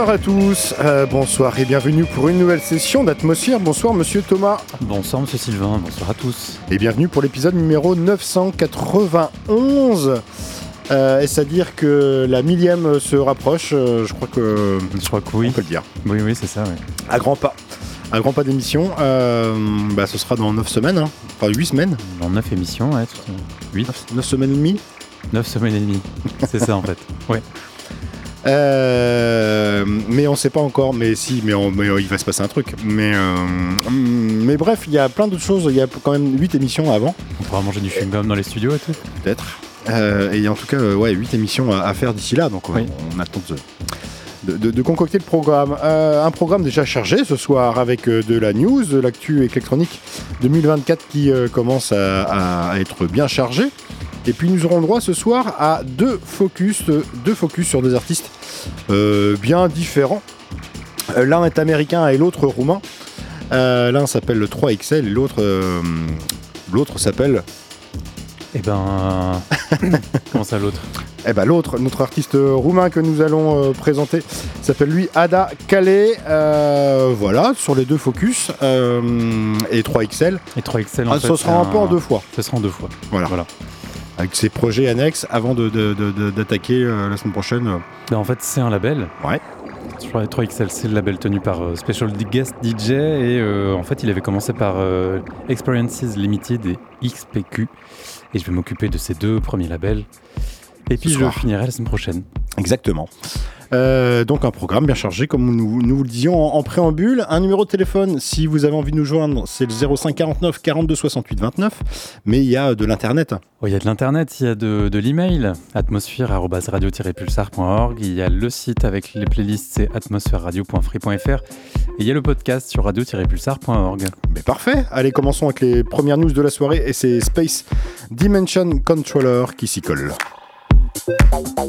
Bonsoir à tous, euh, bonsoir et bienvenue pour une nouvelle session d'Atmosphère. Bonsoir Monsieur Thomas Bonsoir Monsieur Sylvain, bonsoir à tous. et bienvenue pour l'épisode numéro 991. Euh, Est-ce à dire que la millième se rapproche? Euh, Je crois que Je crois que on oui. peut le dire. Oui, oui, c'est ça. À grands pas. À grands pas d'émission. Euh, bah, ce sera dans 9 semaines, hein. enfin 8 semaines. Dans 9 émissions, ouais, tout- 8, 9, semaines et demie. 9 semaines et demie. C'est ça en fait. Ouais. Euh, mais on sait pas encore, mais si, mais, on- mais, euh, il va se passer un truc. Mais, euh, mais bref, il y a plein d'autres choses. Il y a quand même 8 émissions avant, On pourra manger du chewing-gum dans les studios et tout. peut-être. Euh, et en tout cas, ouais, 8 émissions à, à faire d'ici là. Donc, Oui. on attend de, de, de- de concocter le programme. Euh, un programme déjà chargé ce soir avec euh, de la news, de l'actu électronique 2024 qui euh, commence à être bien chargé. Et puis nous aurons droit ce soir à deux focus, euh, deux focus sur des artistes euh, bien différents. Euh, L'un est américain et l'autre roumain. Euh, L'un s'appelle le 3XL et l'autre euh, l'autre s'appelle Et ben. Comment ça l'autre? Eh ben l'autre, notre artiste roumain que nous allons présenter, s'appelle lui Ada Calais. Voilà, sur les deux focus et 3XL. Et 3XL en Ah, fait. ce sera un peu en deux fois. Ce sera en deux fois. Voilà. Voilà. Avec ses projets annexes avant d'attaquer euh, la semaine prochaine. euh, Ben, en fait, c'est un label. Ouais. Je crois que 3XL, c'est le label tenu par euh, Special Guest DJ. Et euh, en fait, il avait commencé par euh, Experiences Limited et XPQ. Et je vais m'occuper de ces deux premiers labels. Et puis, Ce je soir. finirai la semaine prochaine. Exactement. Euh, donc un programme bien chargé comme nous, nous vous le disions en, en préambule. Un numéro de téléphone si vous avez envie de nous joindre c'est le 05 49 42 68 29. Mais il y a de l'internet. Oh, il y a de l'internet, il y a de, de l'email, atmosphère-radio-pulsar.org. Il y a le site avec les playlists, c'est atmosphère-radio.free.fr. Et il y a le podcast sur radio-pulsar.org. Mais parfait. Allez commençons avec les premières news de la soirée et c'est Space Dimension Controller qui s'y colle. Bye.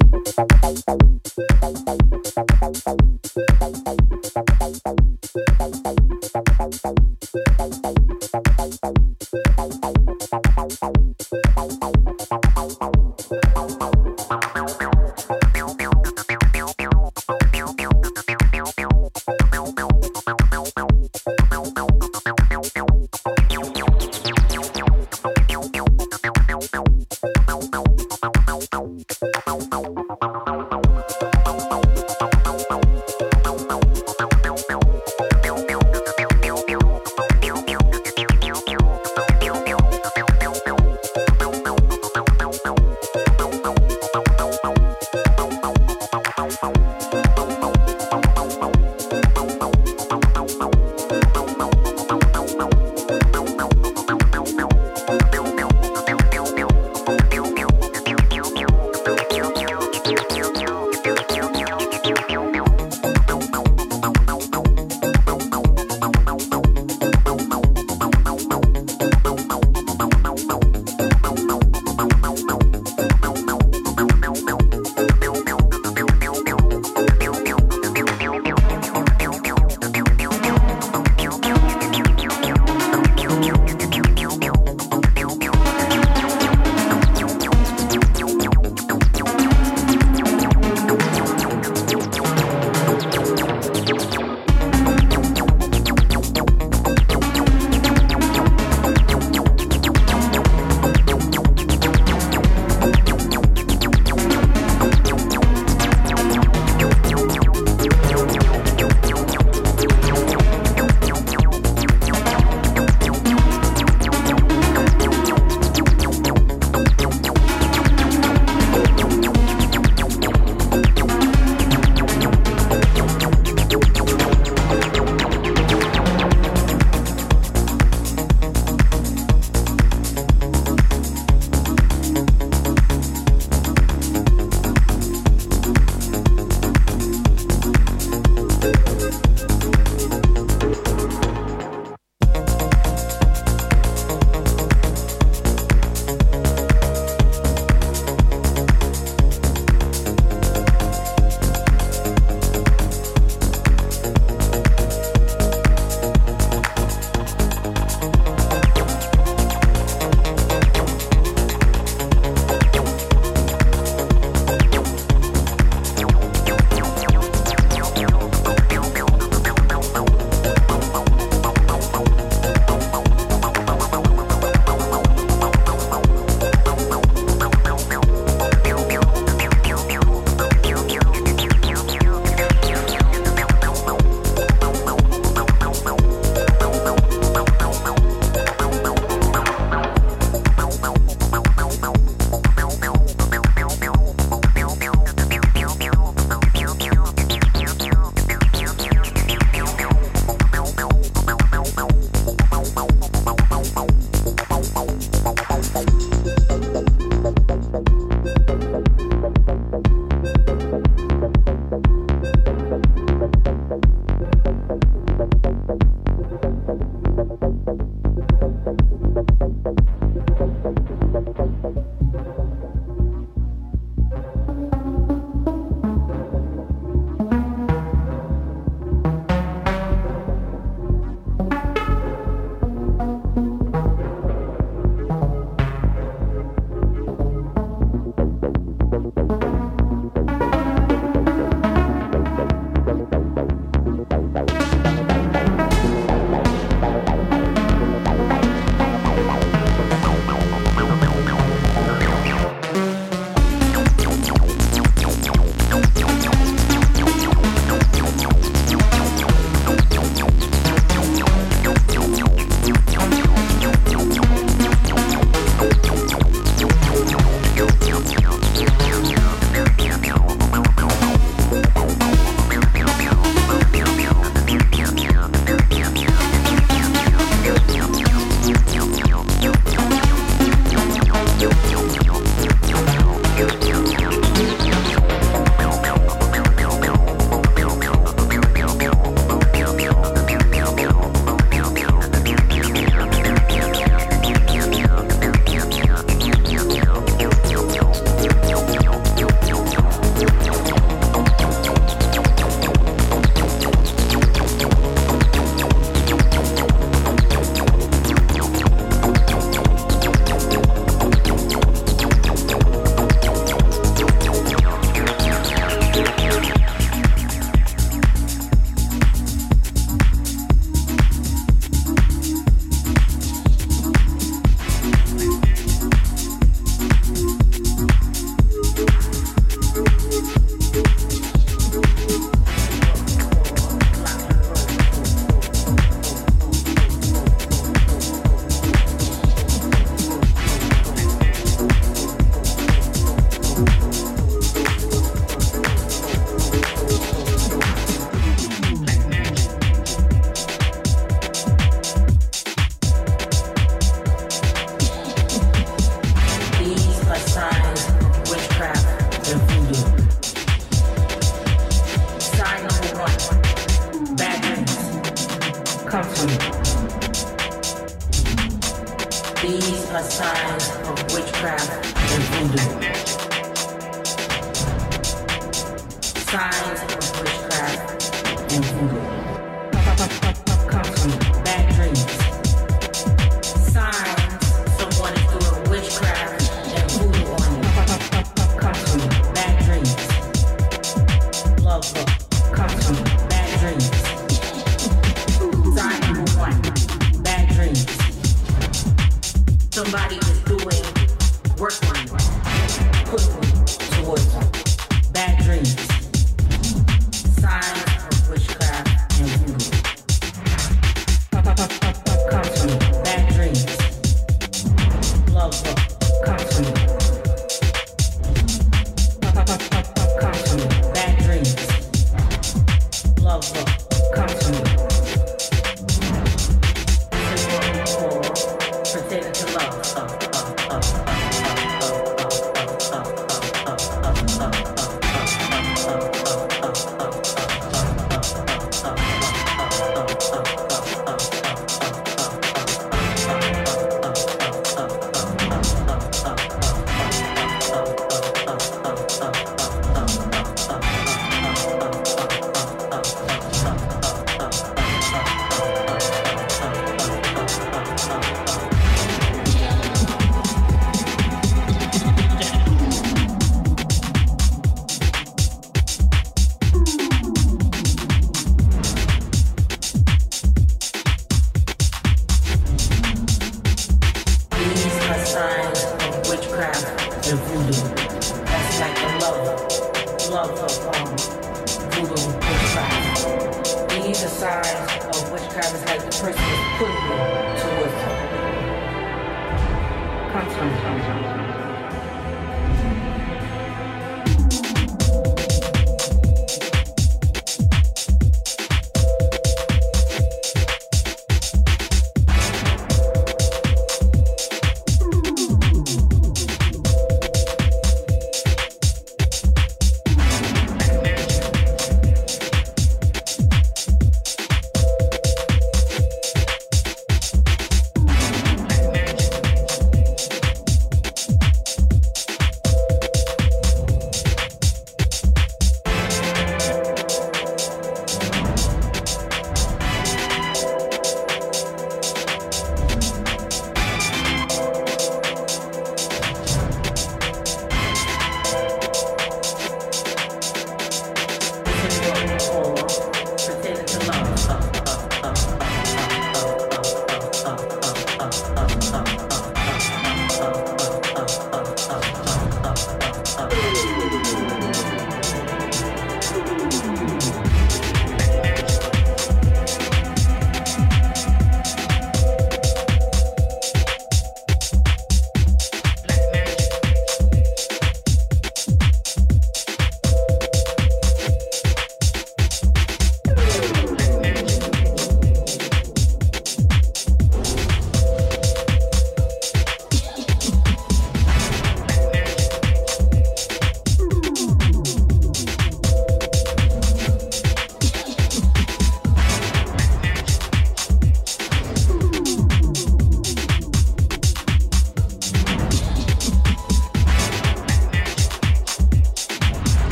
カプセル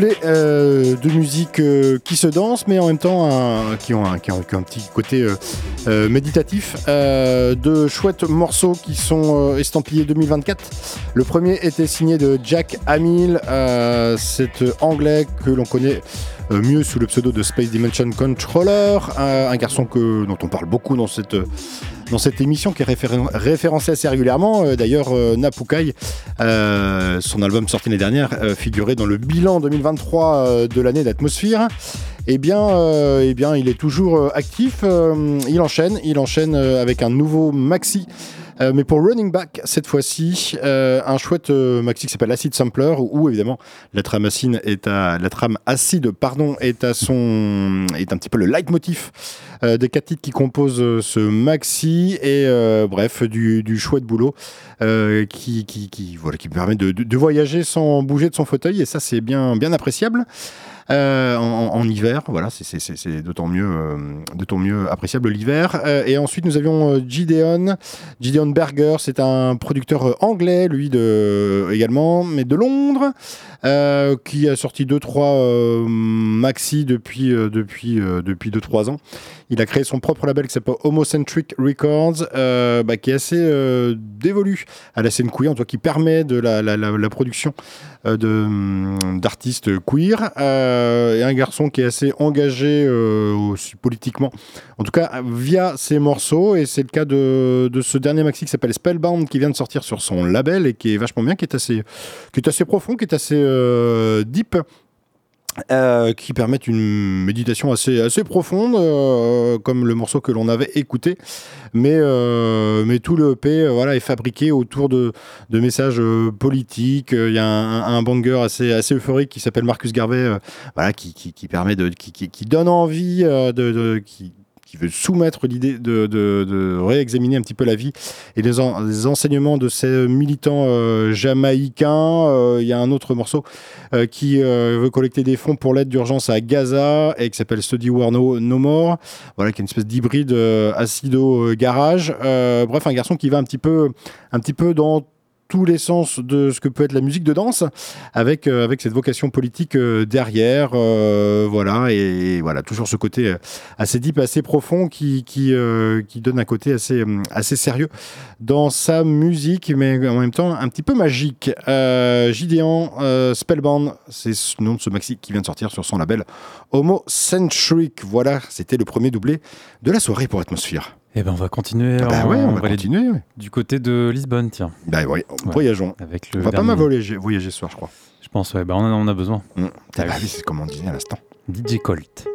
de musique euh, qui se danse, mais en même temps qui, ont un, petit côté euh, euh, méditatif. de chouettes morceaux qui sont estampillés 2024. Le premier était signé de Jack Hamill, cet anglais que l'on connaît mieux sous le pseudo de Space Dimension Controller, un garçon que, dont on parle beaucoup dans cette dans cette émission qui est référencée assez régulièrement. Euh, d'ailleurs, euh, Napukai, euh, son album sorti l'année dernière, figurait dans le bilan 2023 de l'année d'Atmosphère. Eh bien, eh bien, il est toujours actif. il enchaîne, il enchaîne avec un nouveau maxi euh, mais pour Running Back, cette fois-ci, euh, un chouette euh, maxi qui s'appelle Acid Sampler, où, évidemment la trame acide est à la trame acide, pardon, est à son est un petit peu le leitmotiv des quatre titres qui composent ce maxi et bref du, du, chouette boulot qui, qui, qui, voilà, qui permet de, de, de, voyager sans bouger de son fauteuil et ça c'est bien, bien appréciable. Euh, en, hiver. Voilà, c'est d'autant mieux, euh, mieux appréciable l'hiver. Euh, et ensuite, nous avions Gideon, Gideon Berger. C'est un producteur anglais, lui de, également, mais de Londres, qui a sorti deux trois maxi depuis depuis depuis deux trois ans. Il a créé son propre label qui s'appelle Homocentric Records, bah, qui est assez dévolu à la scène queer, en tout cas qui permet de la, production hum, d'artistes queer. Euh, et un garçon qui est assez engagé euh, aussi politiquement, en tout cas via ses morceaux. Et c'est le cas de, ce dernier maxi qui s'appelle Spellbound qui vient de sortir sur son label et qui est vachement bien, qui est assez, qui est assez profond, qui est assez euh, deep. Euh, qui permettent une méditation assez, assez profonde, euh, comme le morceau que l'on avait écouté. Mais, euh, mais tout le EP voilà, est fabriqué autour de, de messages politiques. Il y a un, banger assez, assez euphorique qui s'appelle Marcus Garvey, voilà, qui, qui, qui, permet de, qui, qui, donne envie, de, de qui, qui veut soumettre l'idée de, de, réexaminer un petit peu la vie et les, enseignements de ces militants euh, jamaïcains. Euh, il y a un autre morceau euh, qui veut collecter des fonds pour l'aide d'urgence à Gaza et qui s'appelle Study War no, More, voilà, qui est une espèce d'hybride acido garage. bref, un garçon qui va un petit peu, un petit peu dans tous les sens de ce que peut être la musique de danse, avec, euh, avec cette vocation politique euh, derrière. euh, voilà, et, voilà, toujours ce côté euh, assez deep, assez profond qui, qui, qui donne un côté assez, assez sérieux dans sa musique, mais en même temps un petit peu magique. Gideon Spellbound, c'est le nom de ce maxi qui vient de sortir sur son label Homo Centric. Voilà, c'était le premier doublé de la soirée pour Atmosphere. Eh ben, on va continuer. Ah bah on, ouais, on, on va aller continuer. ouais. du côté de Lisbonne, tiens. Bah Ouais. voyageons. Avec le On va pas mal voyager, voyager ce soir, je crois. Je pense, ouais, bah, on, en a, on a besoin. Mm. Ah bah oui. oui, c'est comme on disait à l'instant. DJ Colt.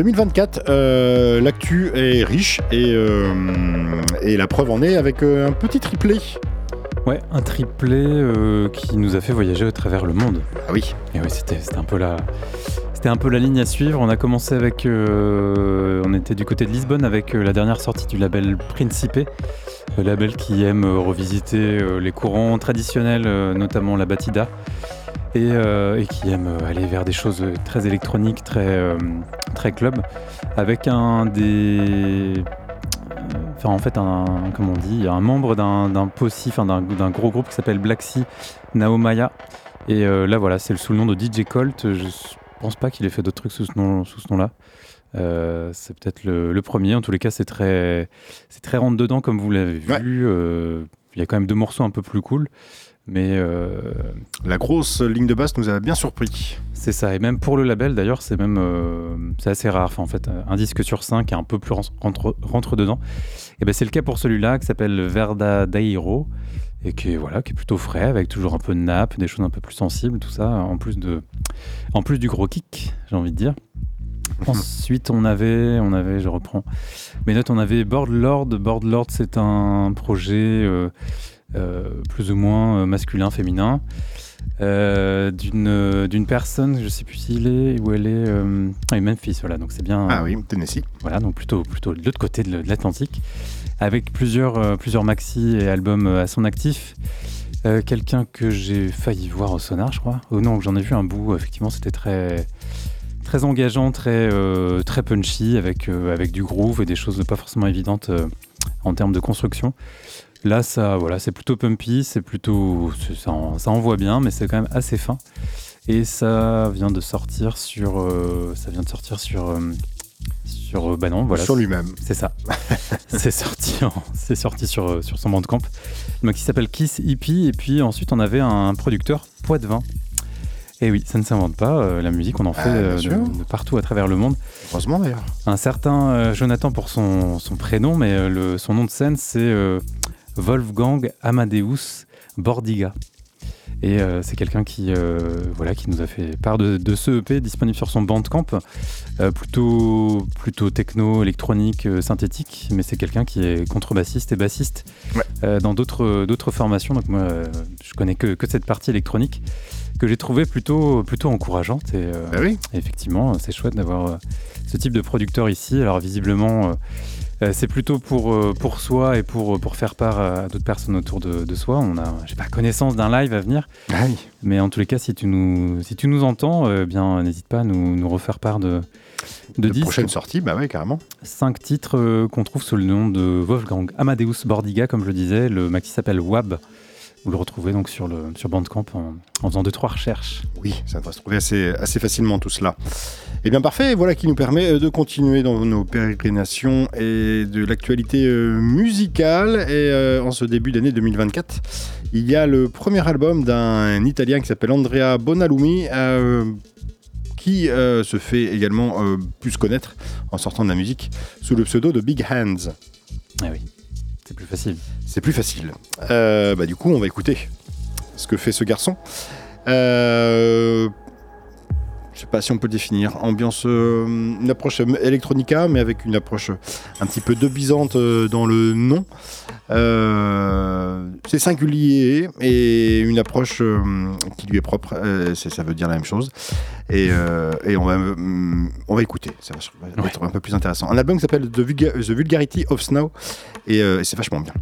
2024, euh, l'actu est riche et, euh, et la preuve en est avec euh, un petit triplé. Ouais, un triplé qui nous a fait voyager à travers le monde. Ah oui. Et oui, c'était un peu la. C'était un peu la ligne à suivre. On a commencé avec. euh, on était du côté de Lisbonne avec euh, la dernière sortie du label Principe, le label qui aime euh, revisiter les courants traditionnels, notamment la batida, et, euh, et qui aime euh, aller vers des choses très électroniques, très, euh, très club, avec un des. Enfin, en fait, un, comment on dit, un membre d'un POSI, enfin, d'un gros groupe qui s'appelle Black Sea, Naomaya. Et euh, là, voilà, c'est le sous le nom de DJ Colt. Je pense pas qu'il ait fait d'autres trucs sous ce nom- nom-là. Euh, c'est peut-être le, le premier. En tous les cas, c'est très, c'est très rentre dedans, comme vous l'avez vu. Euh, Il y a quand même deux morceaux un peu plus cool. Mais euh, La grosse ligne de basse nous a bien surpris. c'est ça. Et même pour le label, d'ailleurs, c'est même euh, c'est assez rare. Enfin, en fait, un disque sur cinq est un peu plus ren- rentre, rentre dedans. Et ben, c'est le cas pour celui-là qui s'appelle Verda Dairo et qui est voilà, qui est plutôt frais, avec toujours un peu de nappe, des choses un peu plus sensibles, tout ça, en plus de, en plus du gros kick, j'ai envie de dire. Ensuite, on avait, on avait, je reprends mes notes, on avait Boardlord. Boardlord, c'est un projet euh, plus ou moins euh, masculin, féminin, euh, d'une euh, personne, je sais plus s'il est, où elle est, euh, ah, Memphis, voilà, donc c'est bien, Ah oui, Tennessee. voilà, donc plutôt, plutôt de l'autre côté de, l'Atlantique, avec plusieurs, euh, plusieurs maxi et albums euh, à son actif. Euh, Quelqu'un que j'ai failli voir au sonar, je crois. Oh non, j'en ai vu un bout, effectivement, c'était très, très engageant, très, euh, très punchy, avec, euh, avec du groove et des choses pas forcément évidentes euh, en termes de construction. Là, ça, voilà, c'est plutôt pumpy, c'est plutôt, ça, en- ça envoie bien, mais c'est quand même assez fin. Et ça vient de sortir sur, euh, ça vient de sortir sur, euh, sur, euh, bah non, voilà, Sur lui-même. c'est ça. c'est sorti, c'est sorti sur, sur son bandcamp. Donc, qui s'appelle Kiss Hippie. Et puis ensuite, on avait un producteur, Poitvin. Et oui, ça ne s'invente pas. euh, la musique, on en fait Ah, euh, de, de partout à travers le monde. Heureusement d'ailleurs. Un certain euh, Jonathan pour son, son prénom, mais le, son nom de scène, c'est euh, Wolfgang Amadeus Bordiga. Et euh, c'est quelqu'un qui, euh, voilà, qui nous a fait part de, de ce EP disponible sur son Bandcamp, euh, plutôt, plutôt techno, électronique, synthétique, mais c'est quelqu'un qui est contrebassiste et bassiste Ouais. dans d'autres d'autres formations. Donc moi, je connais que, que cette partie électronique que j'ai trouvé plutôt, plutôt encourageante. Et, Bah oui. et effectivement, c'est chouette d'avoir ce type de producteur ici. Alors visiblement, c'est plutôt pour, euh, pour soi et pour, pour faire part à d'autres personnes autour de, de soi. On a, j'ai pas connaissance d'un live à venir, Ah mais en tous les cas, si tu nous, si tu nous entends, euh, bien n'hésite pas à nous, nous refaire part de, de prochaine sortie, bah ouais, carrément. Cinq titres euh, qu'on trouve sous le nom de Wolfgang Amadeus Bordiga, comme je le disais. Le maxi s'appelle Wab. Vous le retrouvez donc sur, le, sur Bandcamp en, en faisant deux trois recherches. Oui, ça va se trouver assez, assez facilement tout cela. Et bien parfait, voilà qui nous permet euh, de continuer dans nos pérégrinations et de l'actualité euh, musicale. Et euh, en ce début d'année 2024, il y a le premier album d'un Italien qui s'appelle Andrea Bonalumi. euh, qui euh, se fait également plus connaître en sortant de la musique sous le pseudo de Big Hands. Ah oui, c'est plus facile. C'est plus facile. Euh, bah, du coup, on va écouter ce que fait ce garçon. Euh, je sais pas si on peut définir. Ambiance, euh, une approche électronica, mais avec une approche un petit peu debisante euh, dans le nom. Euh, c'est singulier et une approche euh, qui lui est propre. euh, ça veut dire la même chose. Et, et on, va, euh, on va écouter. Ça va être un peu plus intéressant. Un album qui s'appelle The, Vulga- The Vulgarity of Snow et c'est vachement bien.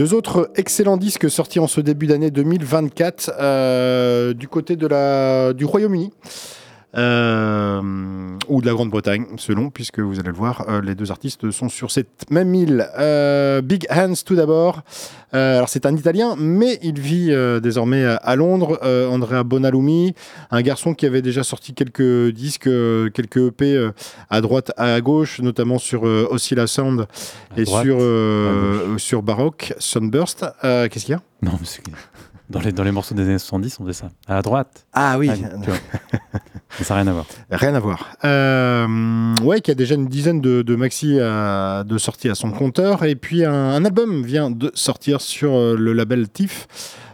Deux autres excellents disques sortis en ce début d'année 2024 euh, du côté de la, du Royaume-Uni. euh, ou de la Grande-Bretagne, selon, puisque vous allez le voir, euh, les deux artistes sont sur cette même île. Big Hands, tout d'abord. Euh, alors, c'est un Italien, mais il vit euh, désormais à- à Londres. Euh, Andrea Bonalumi, un garçon qui avait déjà sorti quelques disques, euh, quelques EP euh, à droite, à gauche, notamment sur euh, Oscilla Sound et droite, sur, euh, sur Baroque, Sunburst. Euh, Qu'est-ce qu'il y a? Non, mais c'est- dans les, dans les morceaux des années 70, on faisait ça. À droite. Ah oui, Ah, tu vois. Ça n'a rien à voir. Rien à voir. Euh, ouais, qui a déjà une dizaine de, de maxi à- de sorties à son compteur. Et puis un, un album vient de sortir sur euh, le label TIFF.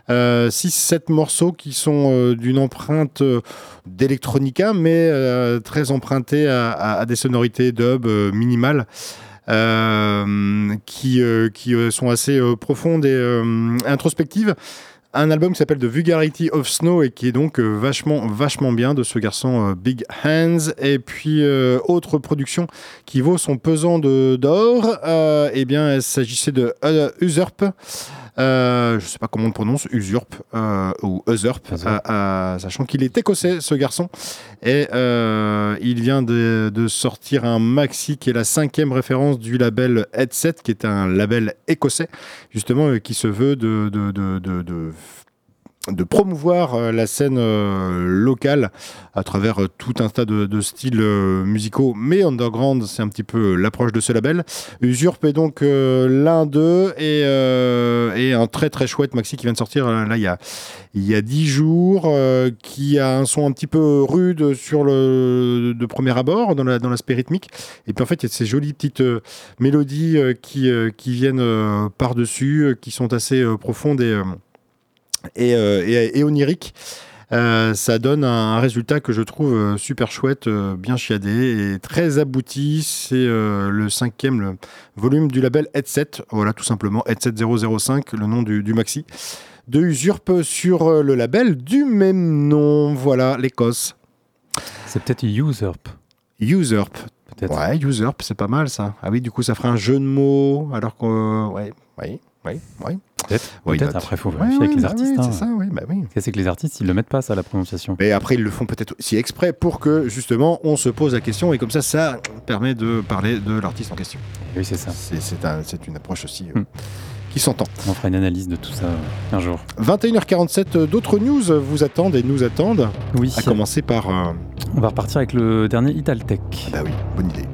6-7 morceaux qui sont euh, d'une empreinte euh, d'électronica, mais euh, très empruntées à, à- à des sonorités dub euh, minimales. euh, qui, euh, qui euh, sont assez euh, profondes et euh, introspectives un album qui s'appelle The Vulgarity of Snow et qui est donc euh, vachement, vachement bien de ce garçon euh, Big Hands. Et puis, euh, autre production qui vaut son pesant d'or, eh bien, il s'agissait de Usurp. Euh, je sais pas comment on le prononce, Usurp euh, ou Usurp, euh, sachant qu'il est écossais ce garçon. Et il vient de, de sortir un maxi qui est la cinquième référence du label Headset, qui est un label écossais justement qui se veut de, de, de, de, promouvoir euh, la scène euh, locale à travers euh, tout un tas de, styles musicaux, mais underground, c'est un petit peu l'approche de ce label. Usurp est donc l'un d'eux et, un très très chouette maxi qui vient de sortir là il y a il y a dix jours, qui a un son un petit peu rude sur le de premier abord dans la dans l'aspect rythmique, et puis en fait il y a ces jolies petites mélodies qui qui viennent par dessus, qui sont assez profondes et et, euh, et, et oniriques. Euh, ça donne un, un résultat que je trouve euh, super chouette, euh, bien chiadé et très abouti. C'est euh, le cinquième le volume du label Headset, voilà tout simplement Headset 005, le nom du, du maxi, de Usurp sur le label du même nom. Voilà l'Écosse. C'est peut-être Usurp. Usurp. Peut-être. Ouais, Usurp, c'est pas mal ça. Ah oui, du coup ça ferait un jeu de mots, alors que... euh, ouais, oui. Peut-être. Not? Après, il faut vérifier ouais, avec les bah artistes. oui, hein. C'est ça, oui, bah oui. C'est que les artistes, ils le mettent pas, ça, la prononciation. Mais après, ils le font peut-être aussi exprès pour que justement on se pose la question et comme ça, ça permet de parler de l'artiste en question. Et oui, c'est ça. C'est c'est un- c'est une approche aussi euh, Hmm. qui s'entend. On fera une analyse de tout ça euh, un jour. 21h47, euh, d'autres news vous attendent et nous attendent. Oui. À commencer par. euh, On va repartir avec le dernier Italtech. bah oui, bonne idée.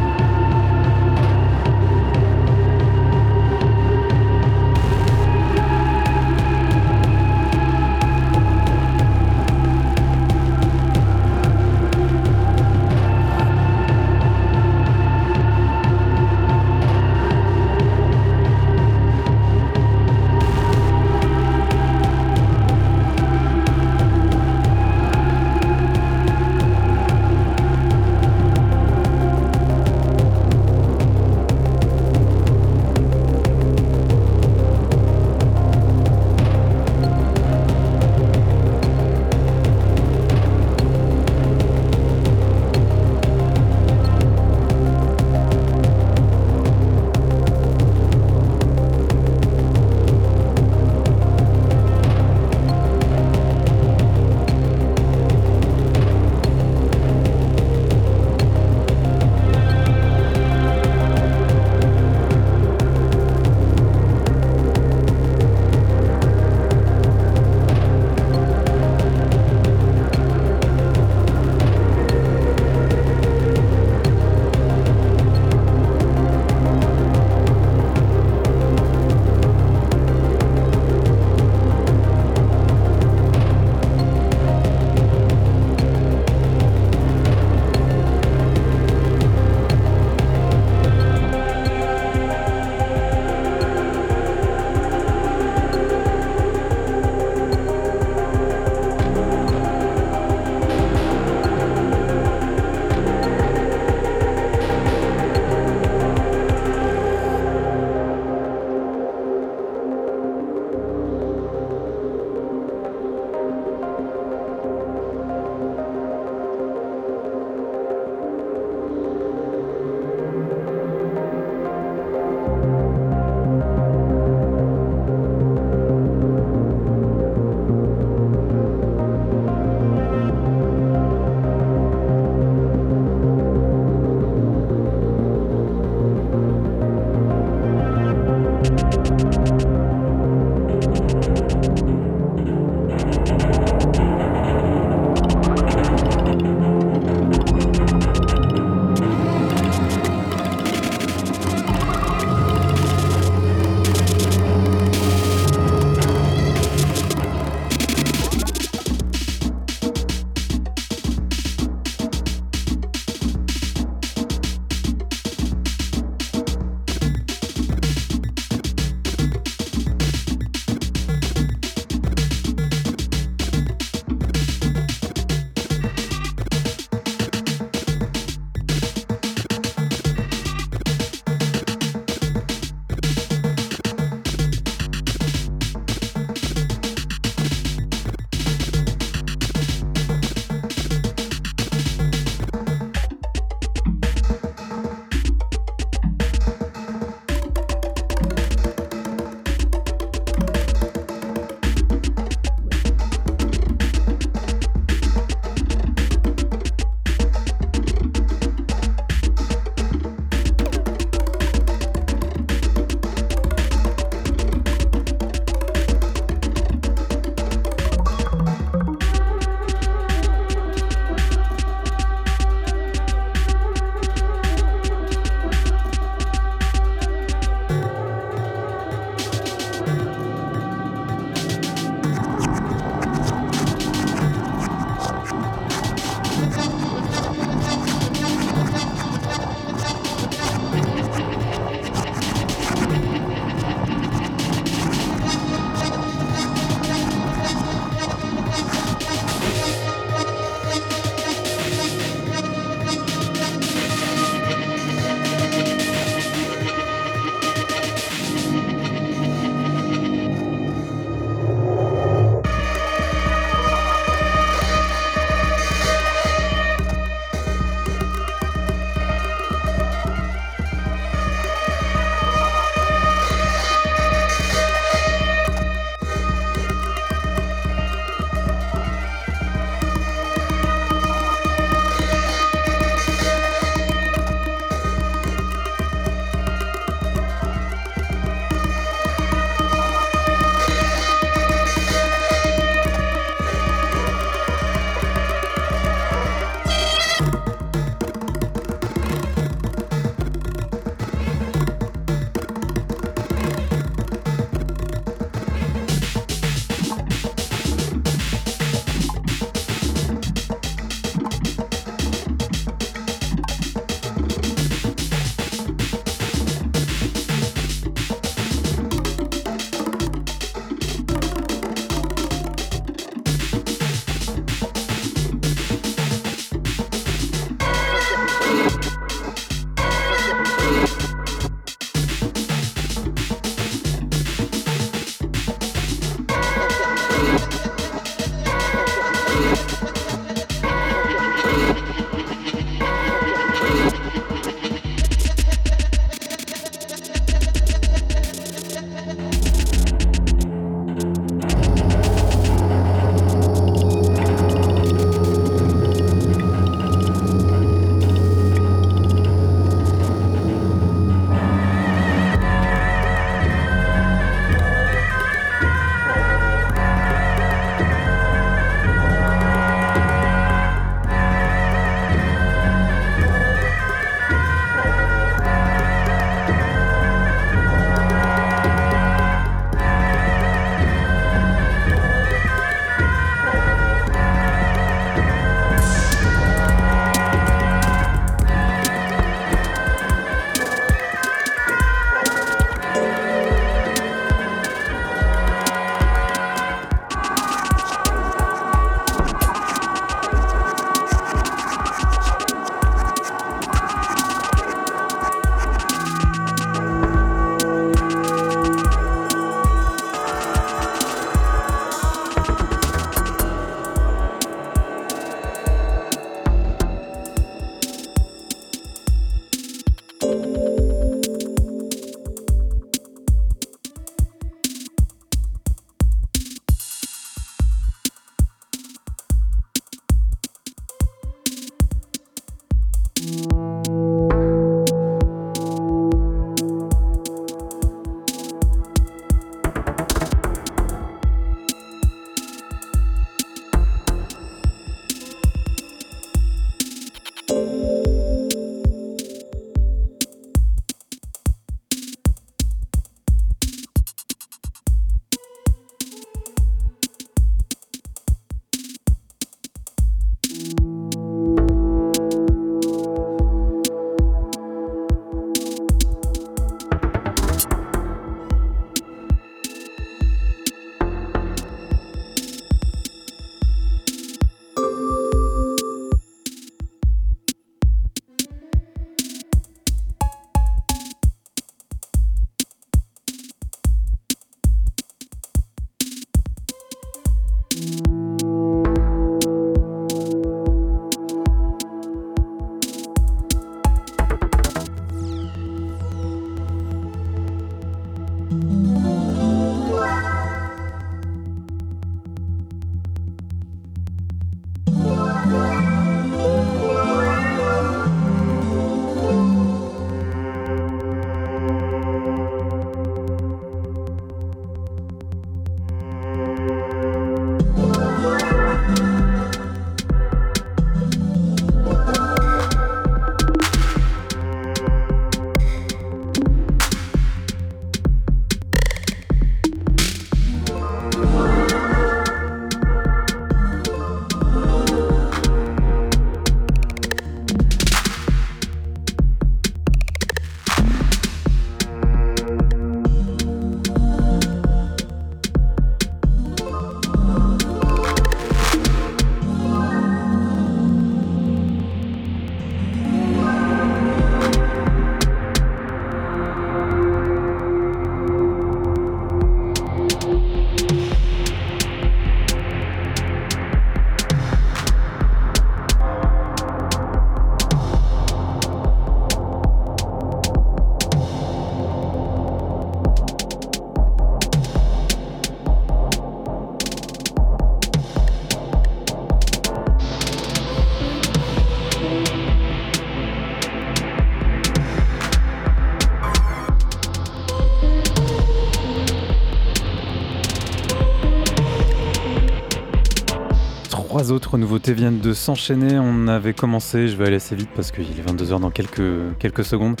Autres nouveautés viennent de s'enchaîner. On avait commencé, je vais aller assez vite parce qu'il est 22h dans quelques, quelques secondes.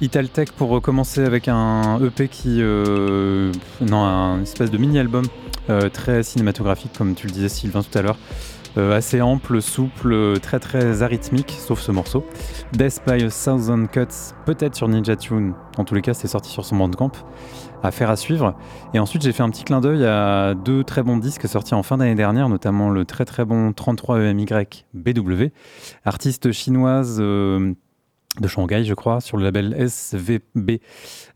Italtech pour recommencer avec un EP qui. euh, non, un espèce de mini-album euh, très cinématographique, comme tu le disais Sylvain tout à l'heure. Euh, assez ample, souple, très très arythmique, sauf ce morceau. Death by a Thousand Cuts, peut-être sur Ninja Tune. En tous les cas, c'est sorti sur son bandcamp. À faire à suivre. Et ensuite, j'ai fait un petit clin d'œil à deux très bons disques sortis en fin d'année dernière, notamment le très très bon 33 EMY BW, artiste chinoise euh, de Shanghai, je crois, sur le label SVB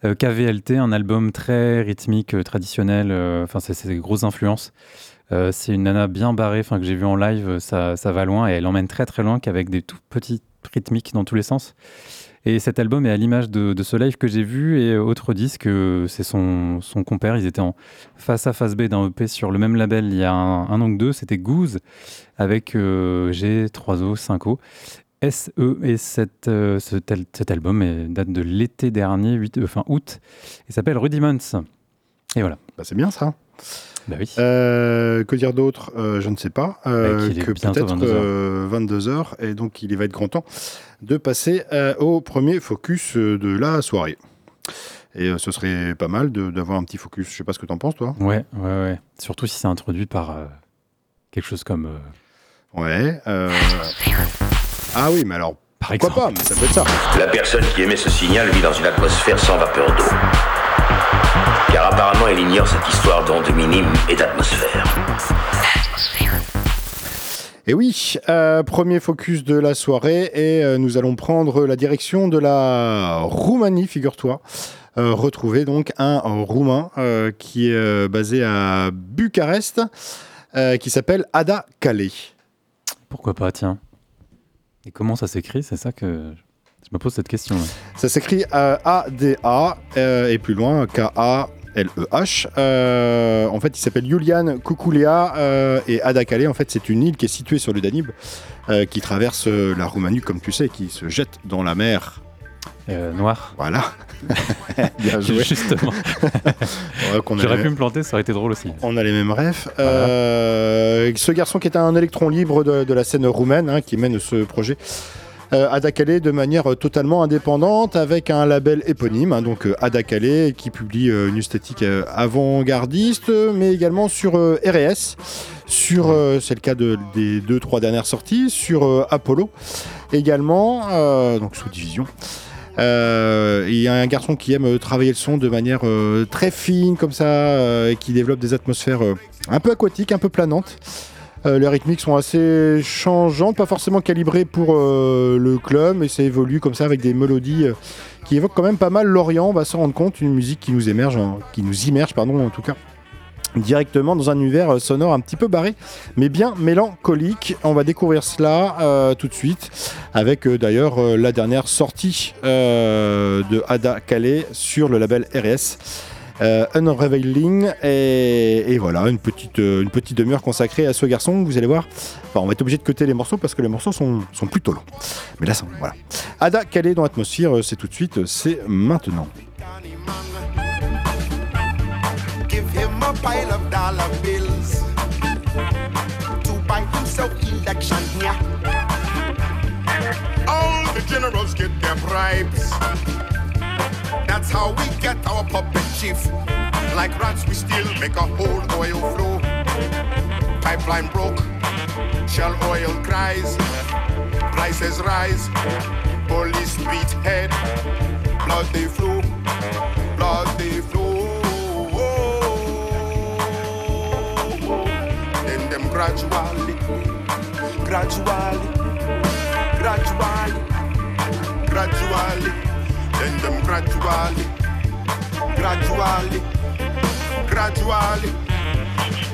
euh, KVLT, un album très rythmique, traditionnel, enfin, c'est des grosses influences. Euh, c'est une nana bien barrée, enfin que j'ai vu en live, euh, ça, ça va loin et elle emmène très très loin qu'avec des tout petits rythmiques dans tous les sens. Et cet album est à l'image de, ce live que j'ai vu et autre disque, euh, c'est son, son compère. Ils étaient en face à face B d'un EP sur le même label il y a un, un an ou deux. C'était Goose avec G, 3O, 5O. SE et cet, euh, ce tel- cet album date de l'été dernier, 8, fin août, et s'appelle Rudiments. Et voilà. Bah, c'est bien ça. Bah oui. Euh, que dire d'autre Euh, Je ne sais pas. Euh, Bah, est que peut-être 22 euh, 22 heures et donc il va être grand temps de passer euh, au premier focus de la soirée. Et euh, ce serait pas mal d'avoir un petit focus. Je sais pas ce que t'en penses, toi. Ouais, ouais, ouais. Surtout si c'est introduit par euh, quelque chose comme. euh, Ouais. euh, Ah oui, mais alors par pourquoi exemple. pas Mais ça peut être ça. La personne qui émet ce signal vit dans une atmosphère sans vapeur d'eau. Car apparemment, il ignore cette histoire d'ondes minimes et d'atmosphère. Et oui, euh, premier focus de la soirée et euh, nous allons prendre la direction de la Roumanie, figure-toi. Euh, retrouver donc un, Roumain euh, qui est euh, basé à Bucarest, euh, qui s'appelle Ada Kale. Pourquoi pas, tiens. Et comment ça s'écrit? C'est ça que je me pose cette question. là. Ça s'écrit euh, A-D-A euh, et plus loin K-A. L-E-H. Euh, en fait, il s'appelle Julian Kukulea euh, et Adakale. En fait, c'est une île qui est située sur le Danube, euh, qui traverse la Roumanie, comme tu sais, qui se jette dans la mer. Euh, noir. Voilà. Bien joué. Justement. J'aurais pu me planter, ça aurait été drôle aussi. On a les mêmes rêves. Ce garçon qui est un électron libre de, de la scène roumaine, hein, qui mène ce projet Adakale de manière euh, totalement indépendante avec un label éponyme, hein, donc euh, Adakale, qui publie euh, une esthétique euh, avant-gardiste, mais également sur euh, RS, sur, euh, c'est le cas de- des deux, trois dernières sorties, sur euh, Apollo également, euh, donc sous division. Euh, il y a un garçon qui aime euh, travailler le son de manière euh, très fine comme ça, euh, et qui développe des atmosphères euh, un peu aquatiques, un peu planantes. Euh, les rythmiques sont assez changeantes, pas forcément calibrées pour euh, le club, mais ça évolue comme ça avec des mélodies euh, qui évoquent quand même pas mal l'Orient. On va s'en rendre compte, une musique qui nous émerge, hein, qui nous immerge, pardon, en tout cas directement dans un univers sonore un petit peu barré, mais bien mélancolique. On va découvrir cela tout de suite avec d'ailleurs la dernière sortie de Ada Calais sur le label RS. Euh, et, voilà une petite euh, une petite demi-heure consacrée à ce garçon vous allez voir. Enfin on va être obligé de coter les morceaux parce que les morceaux sont, sont plutôt longs mais là ça- voilà. Ada Calais dans l'atmosphère euh, c'est tout de suite euh, c'est maintenant. All the generals get their bribes. That's how we get our puppet chief. Like rats, we still make a whole oil flow. Pipeline broke, shell oil cries, prices rise, police beat head, blood they flow, blood they flow. Then them gradually, gradually, gradually, gradually, them gradually, gradually, gradually.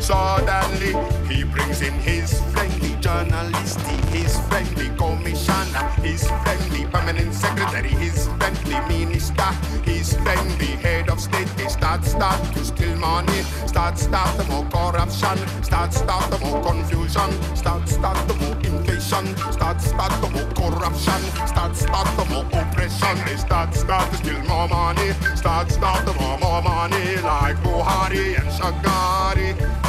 Suddenly, he brings in his friendly journalist, his friendly commissioner, his friendly permanent secretary, his friendly minister, his friendly head of state. They start, start to steal money, start, start the more corruption, start, start the more confusion, start, start the more inflation, start, start the more corruption, start, start the more oppression. They start, start to steal more money, start, start the more, more money, like Buhari and Shagari.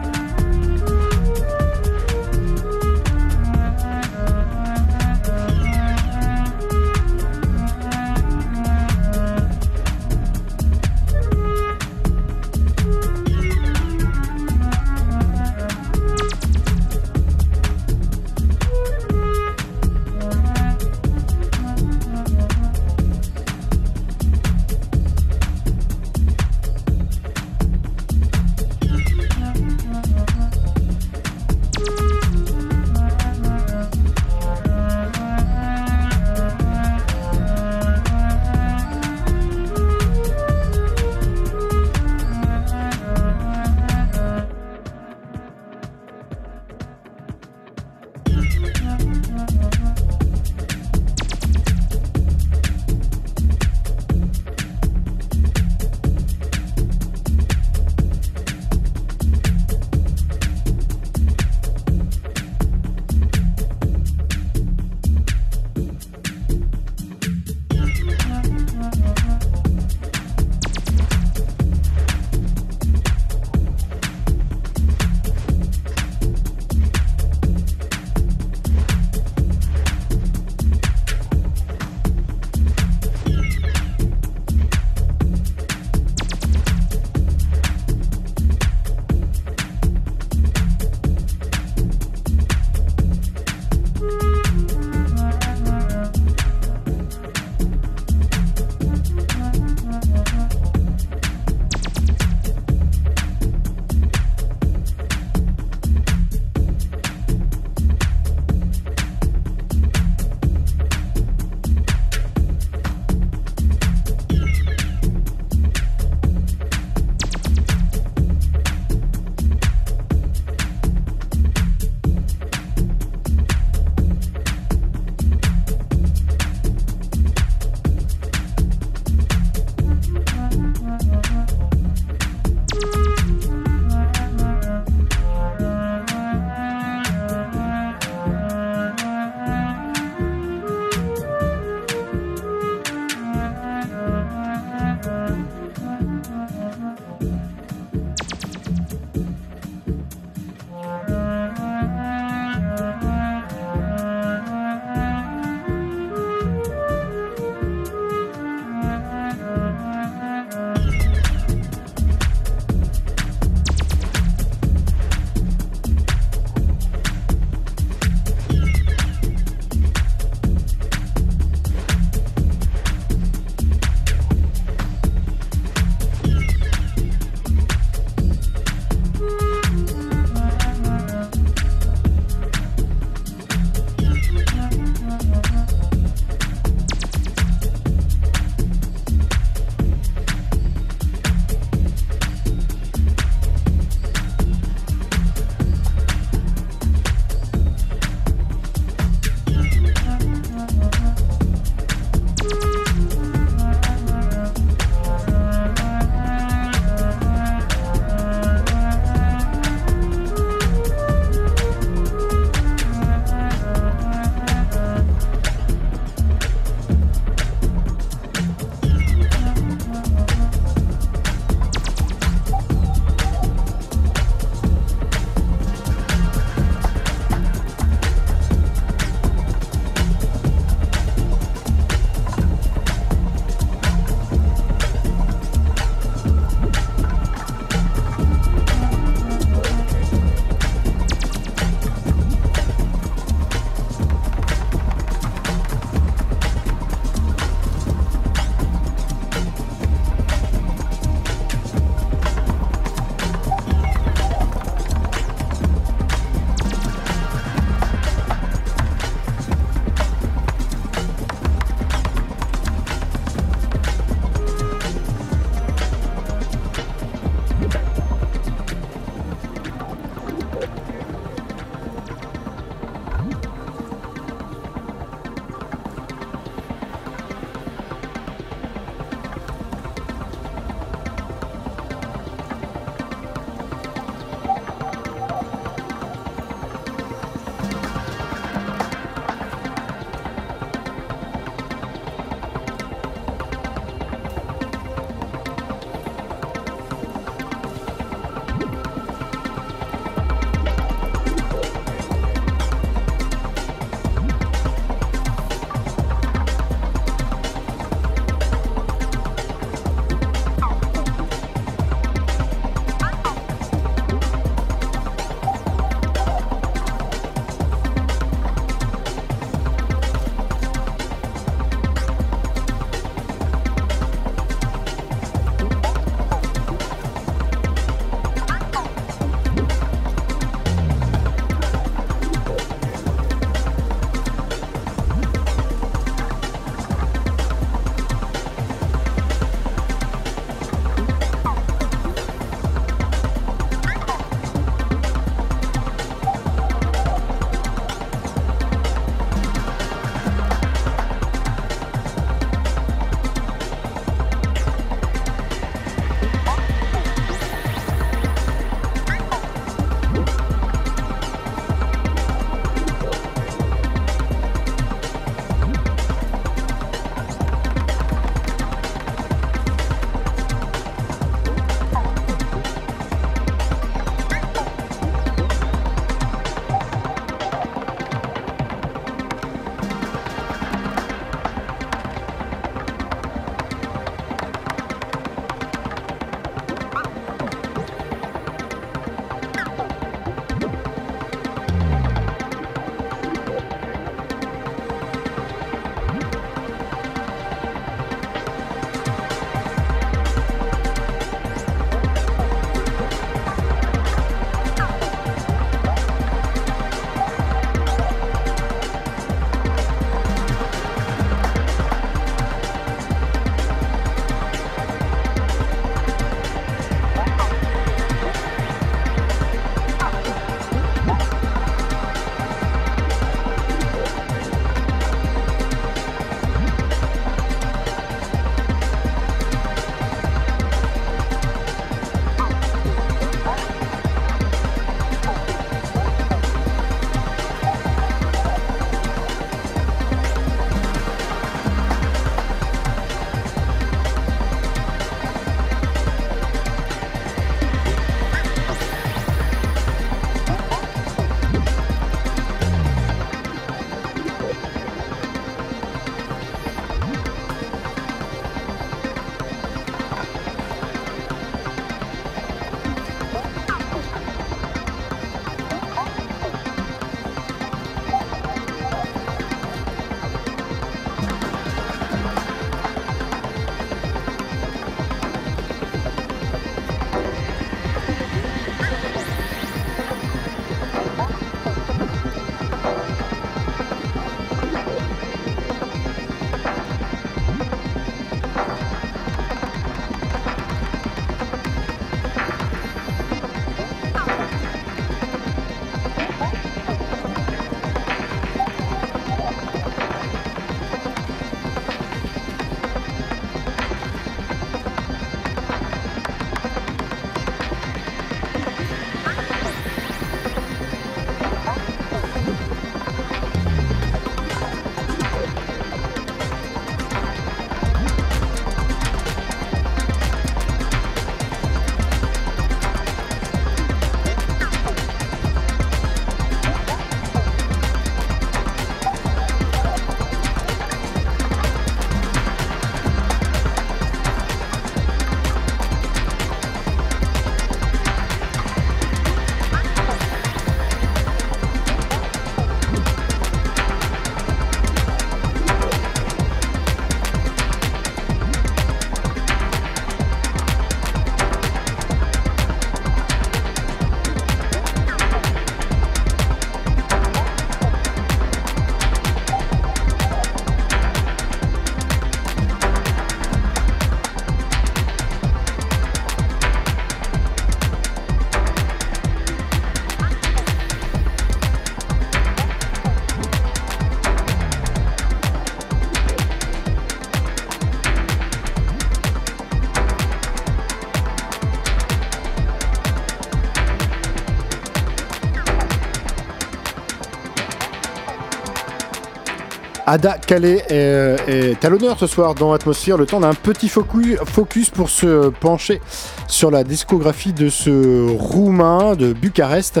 Ada Calais est, à l'honneur ce soir dans Atmosphère. Le temps d'un petit focus, pour se pencher sur la discographie de ce Roumain de Bucarest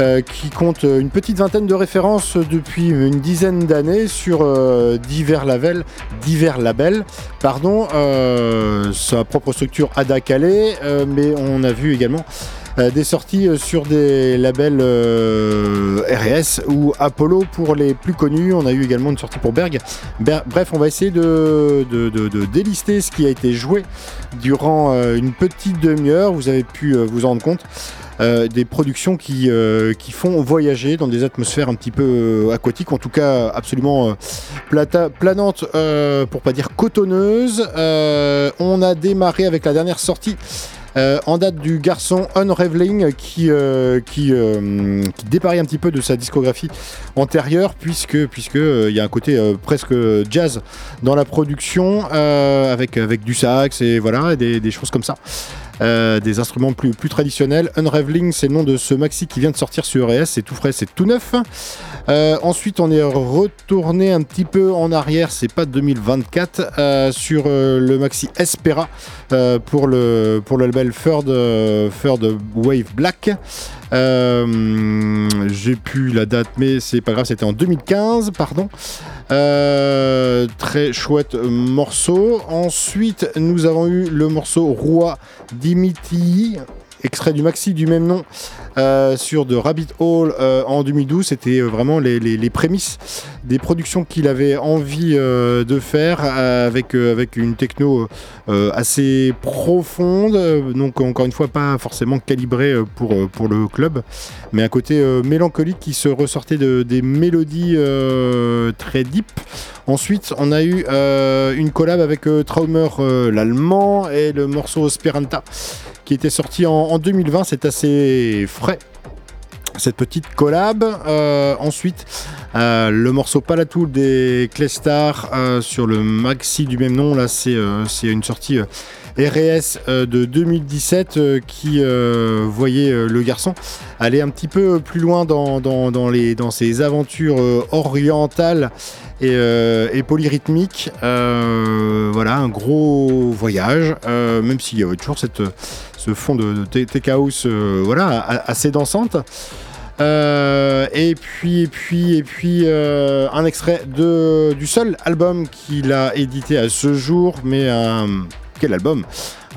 euh, qui compte une petite vingtaine de références depuis une dizaine d'années sur euh, divers labels, divers labels, pardon, euh, sa propre structure Ada Calais, mais on a vu également des sorties euh, sur des labels euh, RS ou Apollo pour les plus connus. On a eu également une sortie pour Berg. Ber- Bref, on va essayer de, délister ce qui a été joué durant euh, une petite demi-heure. Vous avez pu euh, vous en rendre compte. Euh, des productions qui, euh, font voyager dans des atmosphères un petit peu euh, aquatiques, en tout cas absolument euh, planantes, euh, pour pas dire cotonneuses. Euh, on a démarré avec la dernière sortie euh, en date du garçon Unraveling qui, euh, euh, déparie un petit peu de sa discographie antérieure puisque il y a un côté presque jazz dans la production avec, du sax et voilà des choses comme ça. Euh, des instruments plus, traditionnels. Unraveling, c'est le nom de ce maxi qui vient de sortir sur ES, c'est tout frais, c'est tout neuf. Euh, ensuite, on est retourné un petit peu en arrière, c'est pas 2024, euh, sur le maxi Espera pour, le, pour le label Third Wave Black. Euh, J'ai plus la date, mais c'est pas grave, c'était en 2015, pardon. Euh, très chouette morceau. Ensuite, nous avons eu le morceau Roi Dimitri, extrait du maxi du même nom euh, sur The Rabbit Hole euh, en 2012. C'était euh, vraiment les, les- les prémices des productions qu'il avait envie de faire avec, avec une techno assez profonde. Donc, encore une fois, pas forcément calibrée pour, pour le club, mais un côté mélancolique qui se ressortait de, des mélodies très deep. Ensuite, on a eu une collab avec Traumer, l'allemand, et le morceau Speranta, qui était sorti en, en 2020. C'est assez frais, cette petite collab. Euh, ensuite, euh, le morceau Palatoul des Clestar euh, sur le maxi du même nom. Là, c'est euh, une sortie. RS de 2017 euh, qui voyait le garçon aller un petit peu plus loin dans, dans, les, dans ses aventures orientales et, et polyrythmiques. Voilà, un gros voyage, même s'il y a toujours cette, fond de, de tech- euh, voilà, assez dansante. Euh, et puis, et puis, et puis, euh, un extrait de, du seul album qu'il a édité à ce jour, mais un, quel album?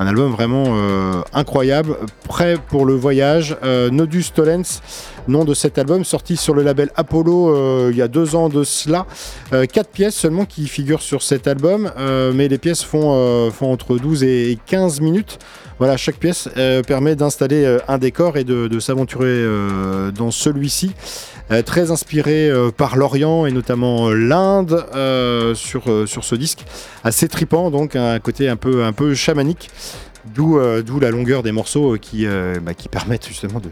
Un album vraiment euh, incroyable, prêt pour le voyage. Euh, Nodus Tollens, nom de cet album, sorti sur le label Apollo euh, il y a deux ans de cela. Quatre pièces seulement qui figurent sur cet album, mais les pièces font, font entre 12 et 15 minutes. Voilà, chaque pièce permet d'installer un décor et de, s'aventurer dans celui-ci. Euh, très inspiré euh, par l'Orient et notamment euh, l'Inde sur, ce disque. Assez tripant, donc un côté un peu, un peu chamanique. D'où la longueur des morceaux qui, bah, qui permettent justement de,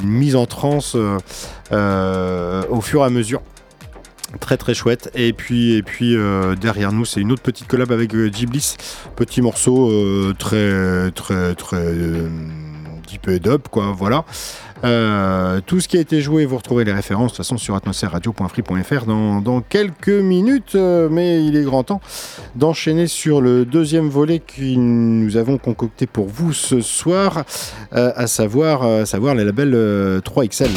une mise en transe au fur et à mesure. Très très chouette. Et puis, et puis derrière nous, c'est une autre petite collab avec Ghiblis. Petit morceau très très très deep quoi. Voilà. Euh, tout ce qui a été joué, vous retrouvez les références de toute façon sur atmosphère-radio.free.fr dans, dans quelques minutes, euh, mais il est grand temps d'enchaîner sur le deuxième volet que nous avons concocté pour vous ce soir, euh, à savoir, les labels euh, 3XL.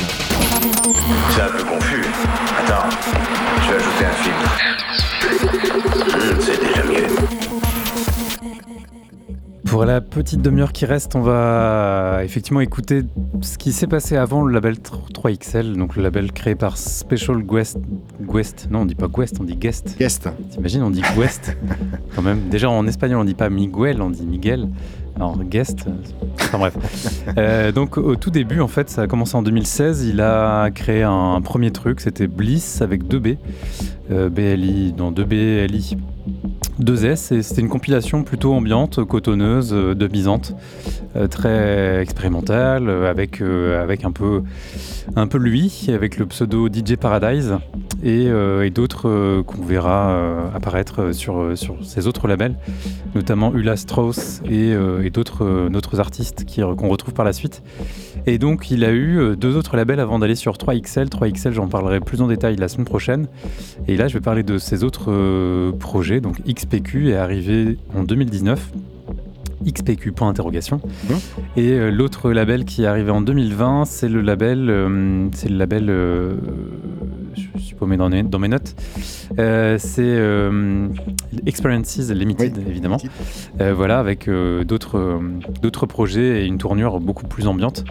C'est un peu confus. Attends, je vais ajouter un film. Pour la petite demi-heure qui reste, on va effectivement écouter ce qui s'est passé avant le label 3XL, donc le label créé par Special Guest. Guest non, on dit pas Guest, on dit Guest. Guest. T'imagines, on dit Guest quand même. Déjà en espagnol, on dit pas Miguel, on dit Miguel. Alors Guest, enfin bref. Euh, donc au tout début, en fait, ça a commencé en 2016. Il a créé un, premier truc, c'était Bliss avec 2 B, euh, BLI, non 2 BLI. 2S et c'était une compilation plutôt ambiante, cotonneuse, euh, de bisante, euh, très expérimentale, euh, avec, un, peu, lui, avec le pseudo DJ Paradise et, d'autres qu'on verra apparaître sur, sur ces autres labels, notamment Ulla Strauss et, et d'autres artistes qu'on retrouve par la suite. Et donc, il a eu euh, deux autres labels avant d'aller sur 3XL. 3XL, j'en parlerai plus en détail la semaine prochaine. Et là, je vais parler de ses autres euh, projets. Donc, XPQ est arrivé en 2019. XPQ point interrogation. Bon. Et euh, l'autre label qui est arrivé en 2020, c'est le label, euh, c'est le label, euh, je suis paumé dans mes, dans mes notes, c'est Experiences Limited Oui, évidemment. Limited. Voilà, avec d'autres d'autres projets et une tournure beaucoup plus ambiante.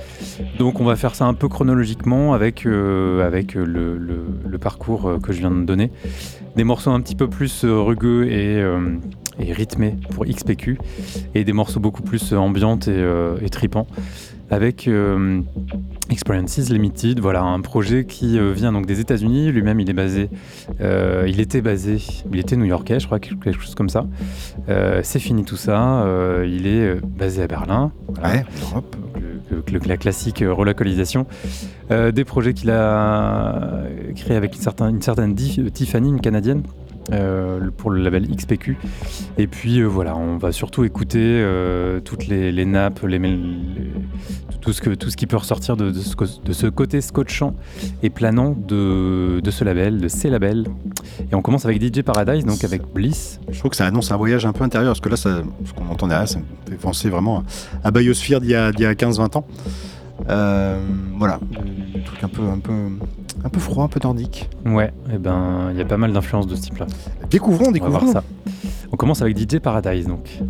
Donc on va faire ça un peu chronologiquement avec, avec le, le- le parcours que je viens de donner. Des morceaux un petit peu plus euh, rugueux et, euh, et rythmés pour XPQ et des morceaux beaucoup plus euh, ambiantes et, et tripants avec euh, Experiences Limited, voilà un projet qui euh, vient donc des États-Unis. Lui-même, il est basé, euh, il était basé, il était new-yorkais, je crois, quelque chose comme ça. Euh, c'est fini tout ça. il est basé à Berlin. Voilà. Ouais, l'Europe. Le- le- la classique relocalisation. Des projets qu'il a créés avec une certaine, une certaine Tiffany, une canadienne. Euh, pour le label XPQ et puis euh, voilà on va surtout écouter euh, toutes les, nappes tout ce que tout ce qui peut ressortir de, ce, côté scotchant et planant de, ce label de ces labels. Et on commence avec DJ Paradise donc avec Bliss. Je trouve que ça annonce un voyage un peu intérieur, parce que là, ce qu'on entend derrière, ça me fait penser vraiment à Biosphere d'il y a, d'il y a 15-20 ans. Voilà, un truc un peu, un, peu, un peu froid, un peu nordique. ouais et ben il y a pas mal d'influences de ce type là Découvrons, On va voir découvrons. ça. On commence avec DJ Paradise donc.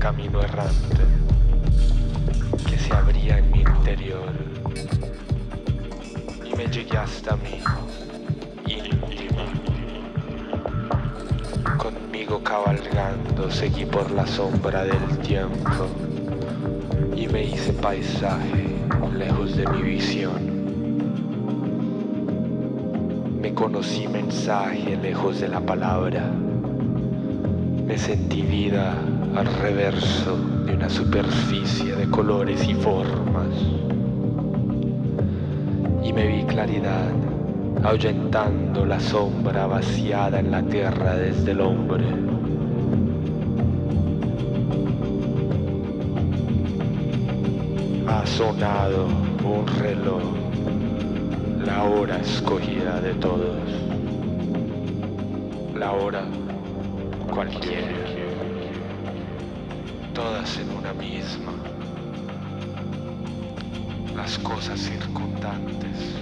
Camino errante que se abría en mi interior y me llegué hasta mí, íntima. Conmigo cabalgando seguí por la sombra del tiempo y me hice paisaje lejos de mi visión. Me conocí mensaje lejos de la palabra. Me sentí vida al reverso de una superficie de colores y formas. Y me vi claridad, ahuyentando la sombra vaciada en la tierra desde el hombre. Ha sonado un reloj, la hora escogida de todos, la hora cualquiera, todas en una misma. Las cosas circundantes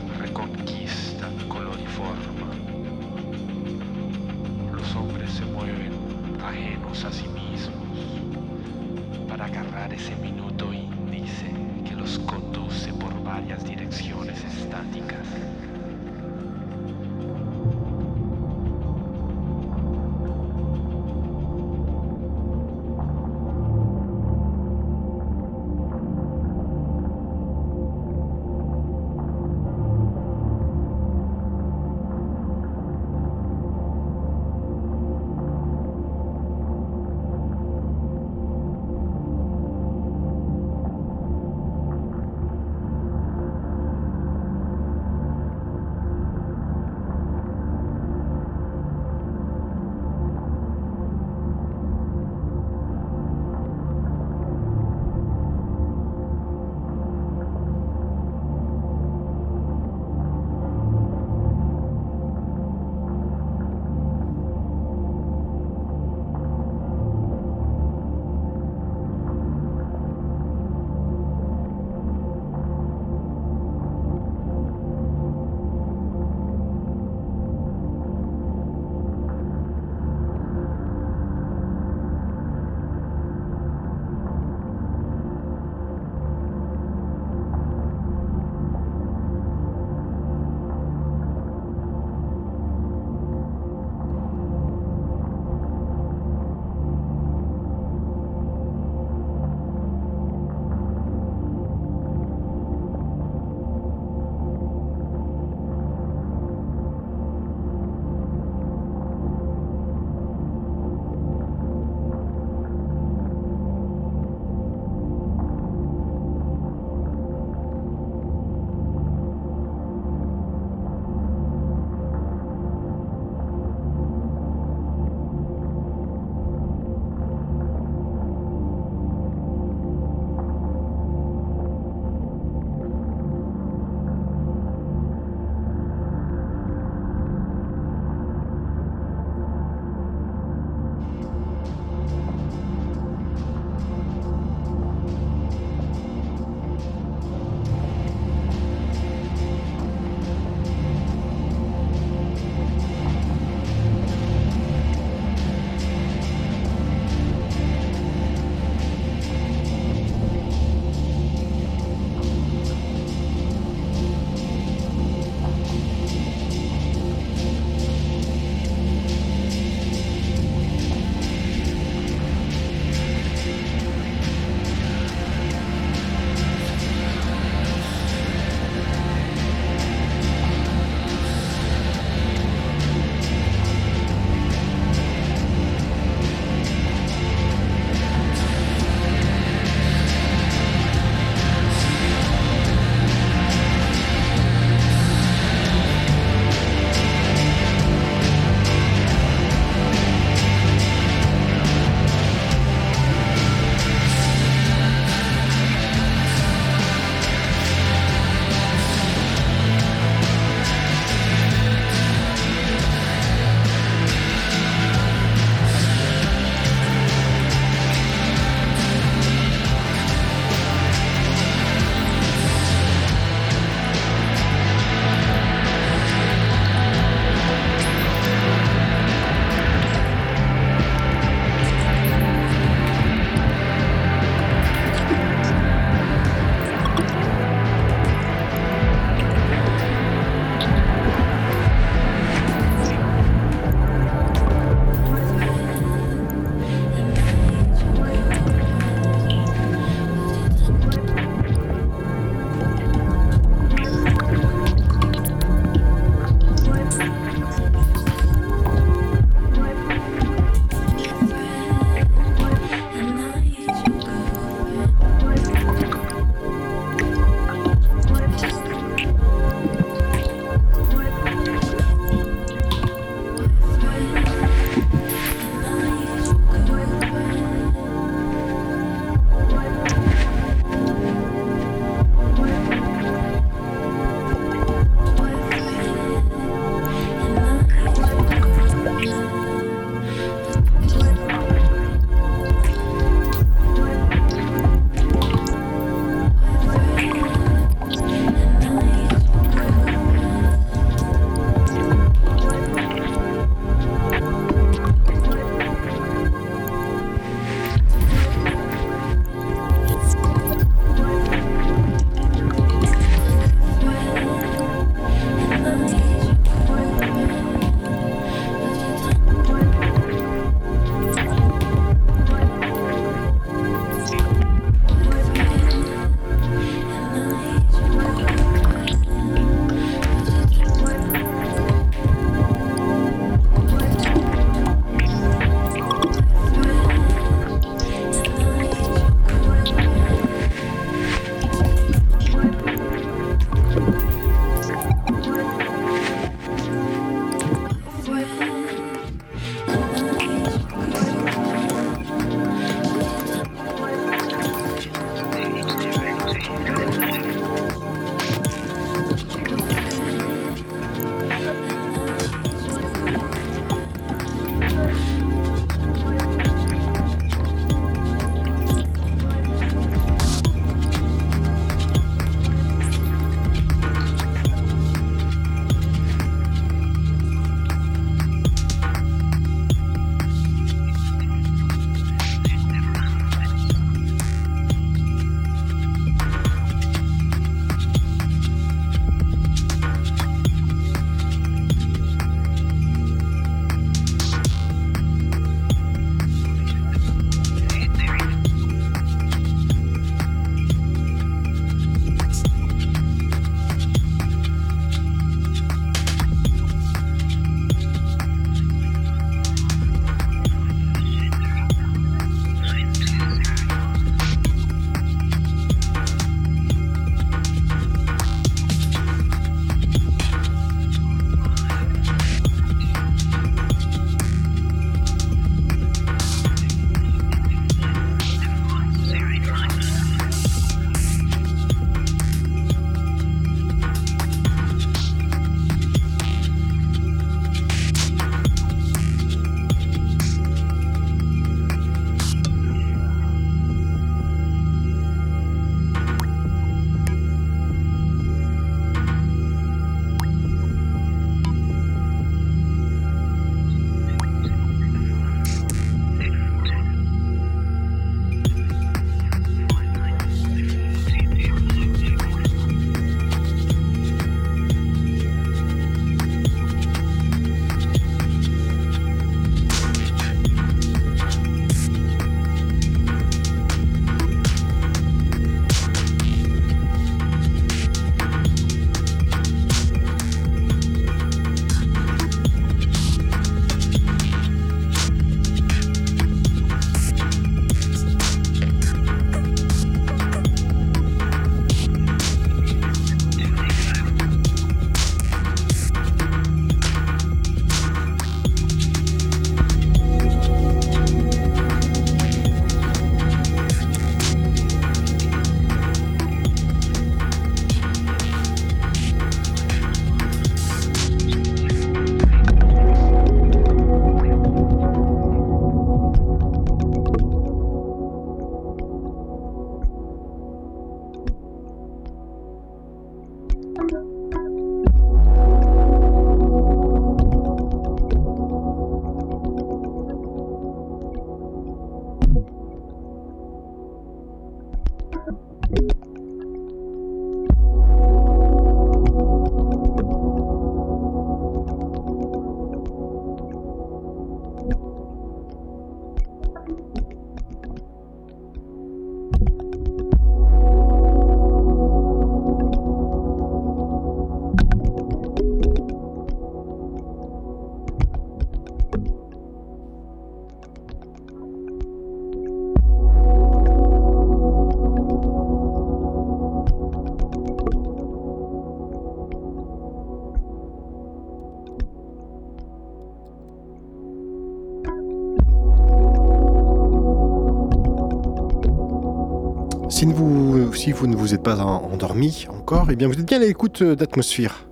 si vous ne vous êtes pas en- endormi encore, eh bien vous êtes bien à l'écoute euh, d'Atmosphère.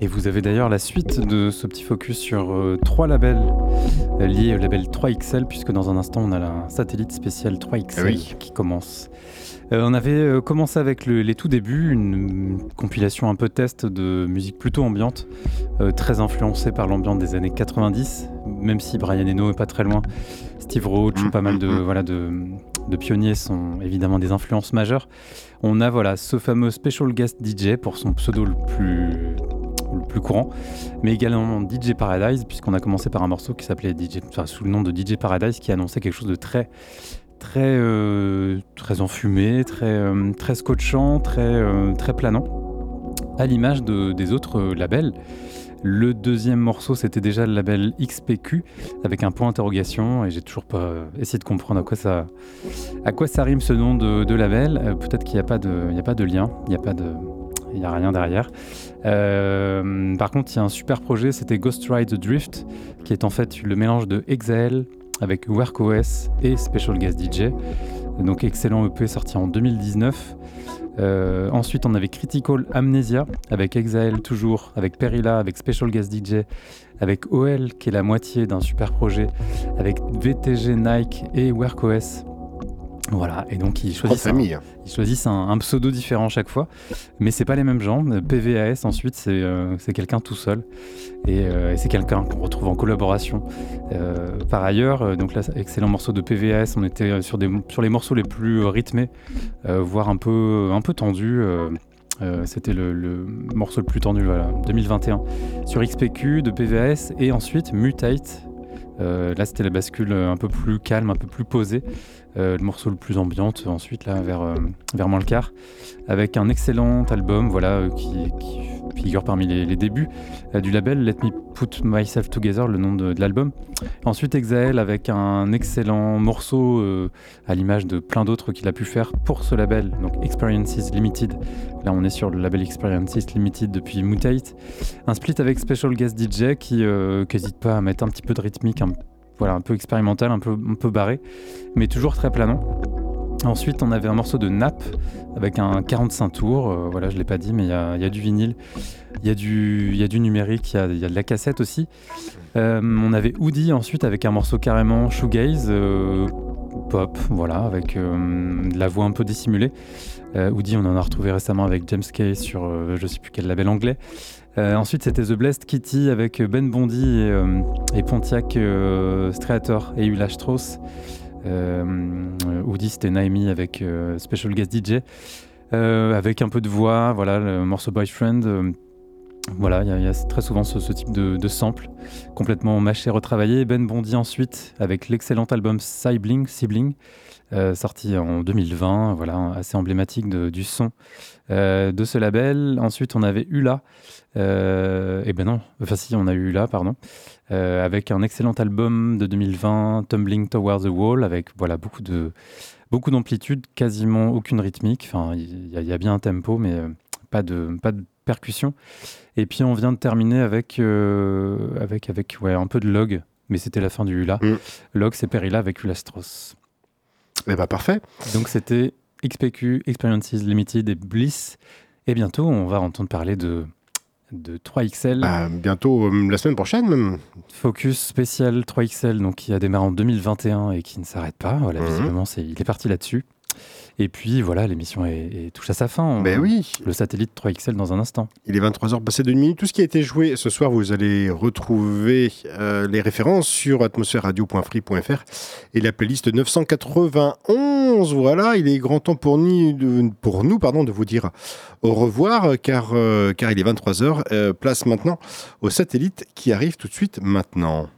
Et vous avez d'ailleurs la suite de ce petit focus sur euh, trois labels euh, liés au label 3XL, puisque dans un instant, on a la satellite spéciale 3XL Ah oui. qui commence. Euh, on avait commencé avec le- les tout débuts, une, compilation un peu test de musique plutôt ambiante, très influencée par l'ambiance des années 90, même si Brian Eno est pas très loin. Steve Roach, Mm, pas mal mm, de, mm. voilà, de, de pionniers sont évidemment des influences majeures. On a voilà, ce fameux Special Guest DJ pour son pseudo le plus, le plus courant, mais également DJ Paradise, puisqu'on a commencé par un morceau qui s'appelait DJ, enfin, sous le nom de DJ Paradise, qui annonçait quelque chose de très, très, euh, très enfumé, très, euh, très scotchant, très, euh, très planant, à l'image de- des autres labels. Le deuxième morceau, c'était déjà le label XPQ avec un point d'interrogation et j'ai toujours pas essayé de comprendre à quoi ça, à rime ce nom de, label. Euh, Peut-être qu'il n'y a pas de, a pas de lien, il n'y a a rien derrière. Euh, par contre, il y a un super projet, c'était Ghost Ride the Drift, qui est en fait le mélange de Exile avec WorkOS et Special Guest DJ. Donc excellent EP sorti en 2019. Euh, ensuite, on avait Critical Amnesia avec Exile toujours, avec Perilla, avec Special Guest DJ, avec OL qui est la moitié d'un super projet, avec VTG Nike et WorkOS. Voilà, et donc ils choisissent, un, famille. ils choisissent un, un pseudo différent chaque fois, mais c'est pas les mêmes gens. PVAS ensuite, c'est euh, c'est quelqu'un tout seul, et, euh, et c'est quelqu'un qu'on retrouve en collaboration. Euh, par ailleurs, donc là, excellent morceau de PVAS, on était sur, des, sur les morceaux les plus rythmés, voire un peu, un peu tendus. euh, C'était le, le morceau le plus tendu, voilà, 2021. Sur XPQ de PVAS, et ensuite Mutate. Euh, là, c'était la bascule un peu plus calme, un peu plus posée. Euh, le morceau le plus ambiante, ensuite, là, vers, euh, vers moins. Avec un excellent album, voilà, euh, qui, figure parmi les, débuts du label Let Me Put Myself Together, le nom de, l'album. Ensuite, Exael avec un excellent morceau à l'image de plein d'autres qu'il a pu faire pour ce label, donc Experiences Limited. Là, on est sur le label Experiences Limited depuis Mutate. Un split avec Special Guest DJ qui n'hésite pas à mettre un petit peu de rythmique, voilà, un peu expérimental, un peu, un peu barré, mais toujours très planant. Ensuite, on avait un morceau de Nap avec un 45 tours. euh, voilà, je l'ai pas dit, mais il y a, du vinyle, il y, a du- numérique, il y a, de la cassette aussi. Euh, on avait Woody ensuite avec un morceau carrément shoegaze, euh, pop, voilà, avec de la voix un peu dissimulée. Woody, on en a retrouvé récemment avec James Kay sur je sais plus quel label anglais. Euh, ensuite, c'était The Blessed Kitty avec Ben Bondi et, euh, et Pontiac euh, Streator et Ulla Strauss. Woody, c'était Naomi avec Special Guest DJ. Avec un peu de voix, voilà, le morceau Boyfriend. voilà, il y, a- très souvent ce, type de, sample complètement mâché, retravaillé. Ben Bondi ensuite avec l'excellent album Sibling, Sibling sorti en 2020, voilà, assez emblématique du son euh, de ce label. Ensuite, on avait Ula, euh, et ben non, enfin si, on a eu Ula, pardon, euh, avec un excellent album de 2020, Tumbling Towards the Wall, avec voilà beaucoup de beaucoup d'amplitude, quasiment aucune rythmique. Enfin, il y, a- il y a bien un tempo, mais euh, pas de pas de percussion. Et puis on vient de terminer avec avec avec ouais un peu de log, mais c'était la fin du Ula. Mm. Log, c'est Perilla avec Ula Strauss. Eh ben parfait. Donc c'était XPQ, Experiences Limited et Bliss. Et bientôt, on va entendre parler de, de 3XL, Bah, bientôt, euh, la semaine prochaine même. Focus spécial 3XL, donc qui a démarré en 2021 et qui ne s'arrête pas. Voilà, Mhm. visiblement, c'est, il est parti là-dessus. Et puis voilà, l'émission est, est- touche à sa fin. On- Ben oui. Le satellite 3XL dans un instant. Il est 23h passé d'une minute. Tout ce qui a été joué ce soir, vous allez retrouver euh, les références sur atmosphèreradio.free.fr et la playlist 991. Voilà, il est grand temps pour, ni- de- pour nous pardon, de vous dire au revoir car, euh, car il est 23h. place maintenant au satellite qui arrive tout de suite maintenant.